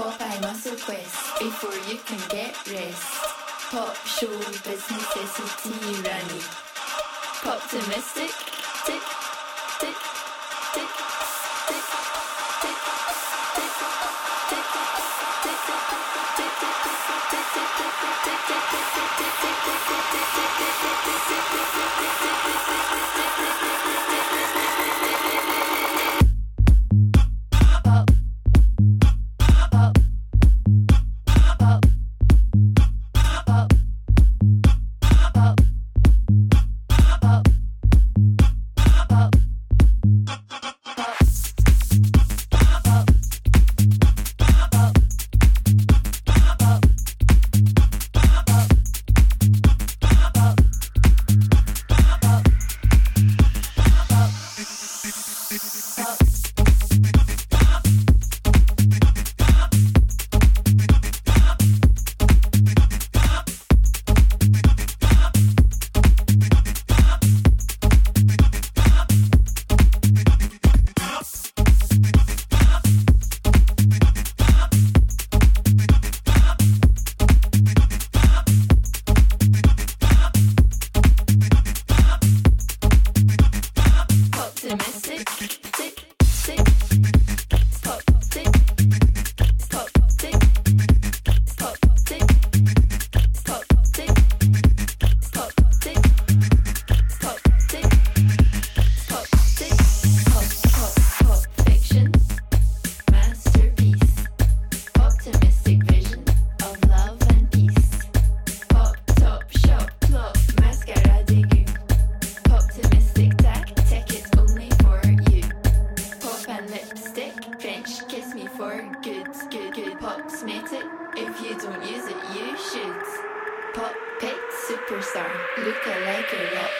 Pop Popeye Muscle Quest before you can get rest. Pop show business necessity runny. Optimistic, tick, tick, tick, tick, tick, tick, tick, tick, tick, tick, tick, tick, Pop Smatic. If you don't use it, you should. Pop Pit Superstar. Look like a rock.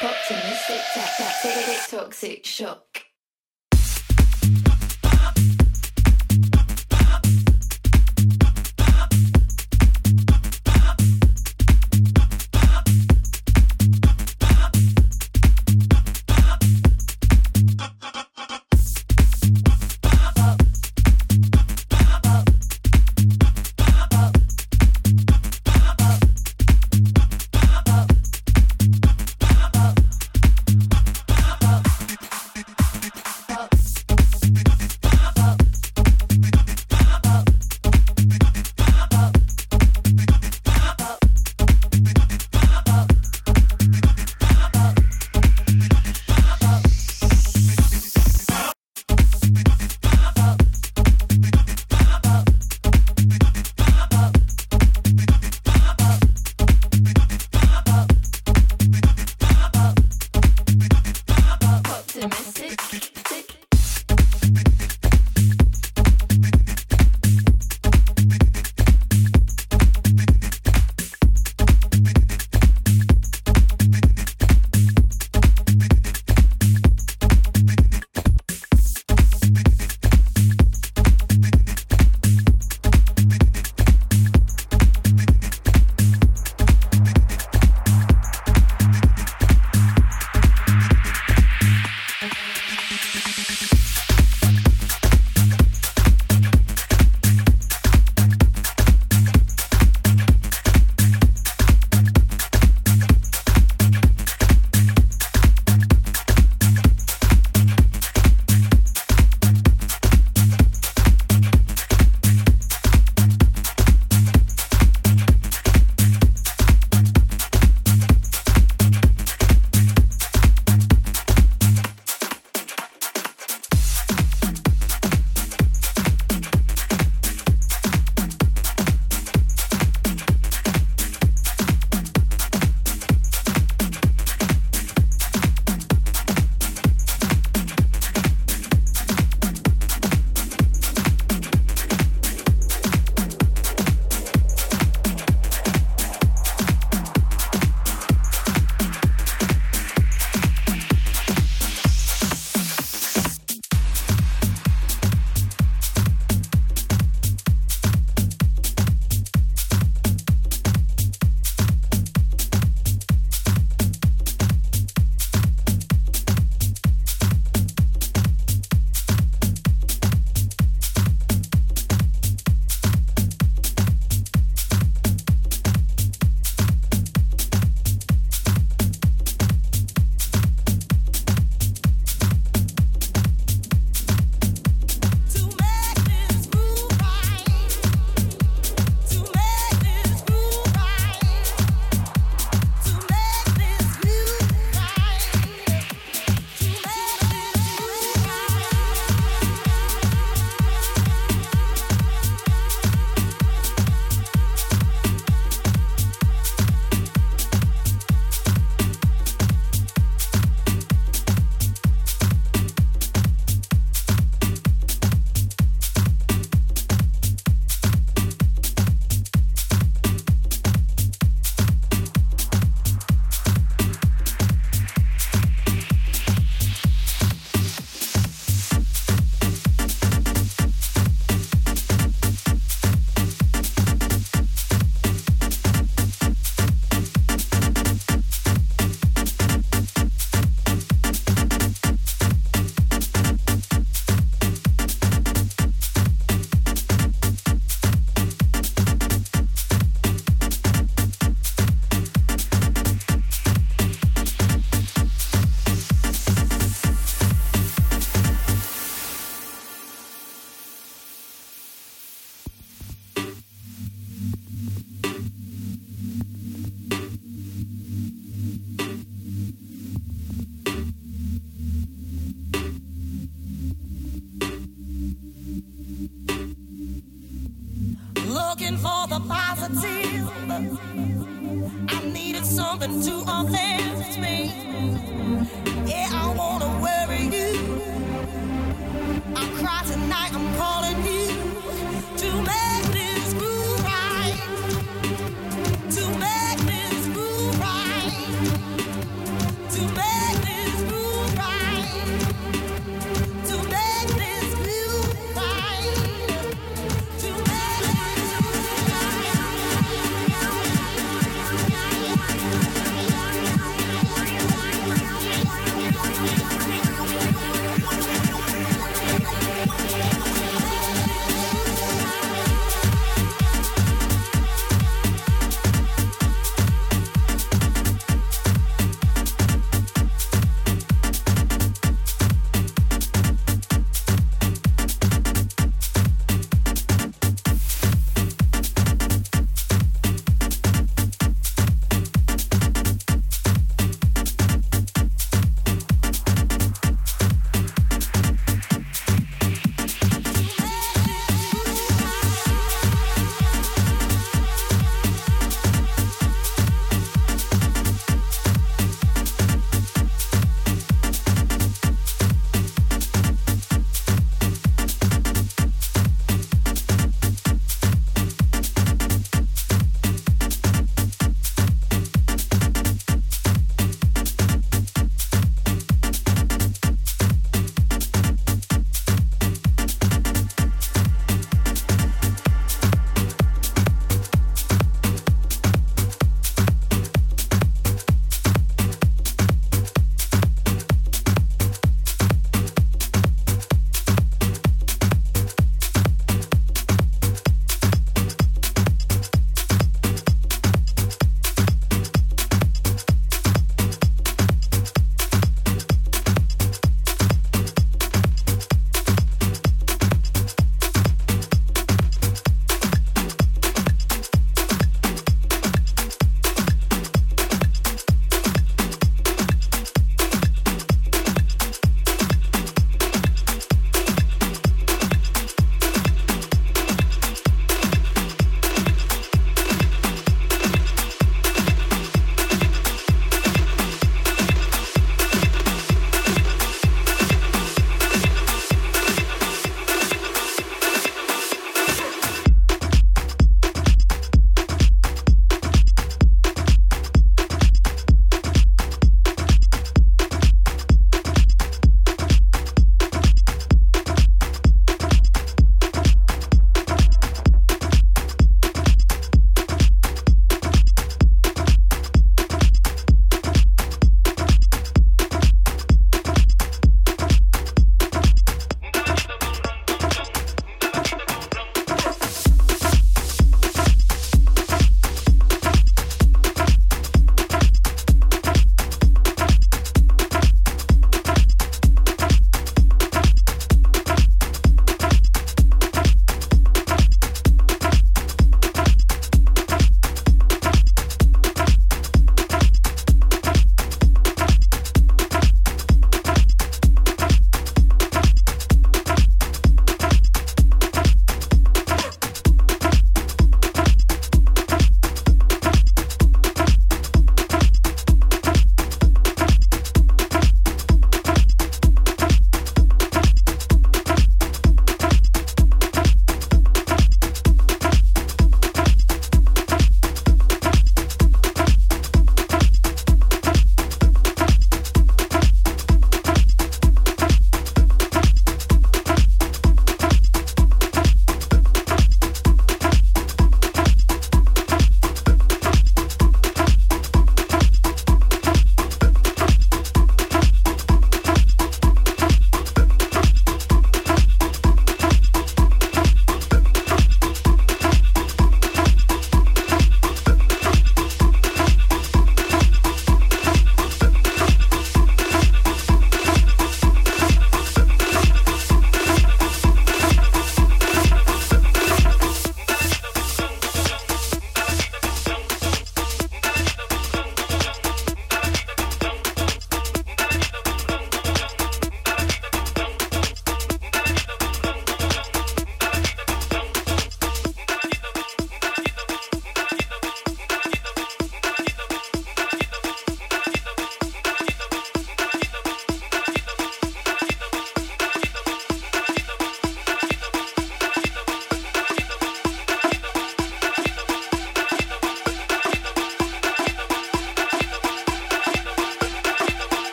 Pop Optimistic. Tap tap. Toxic shock.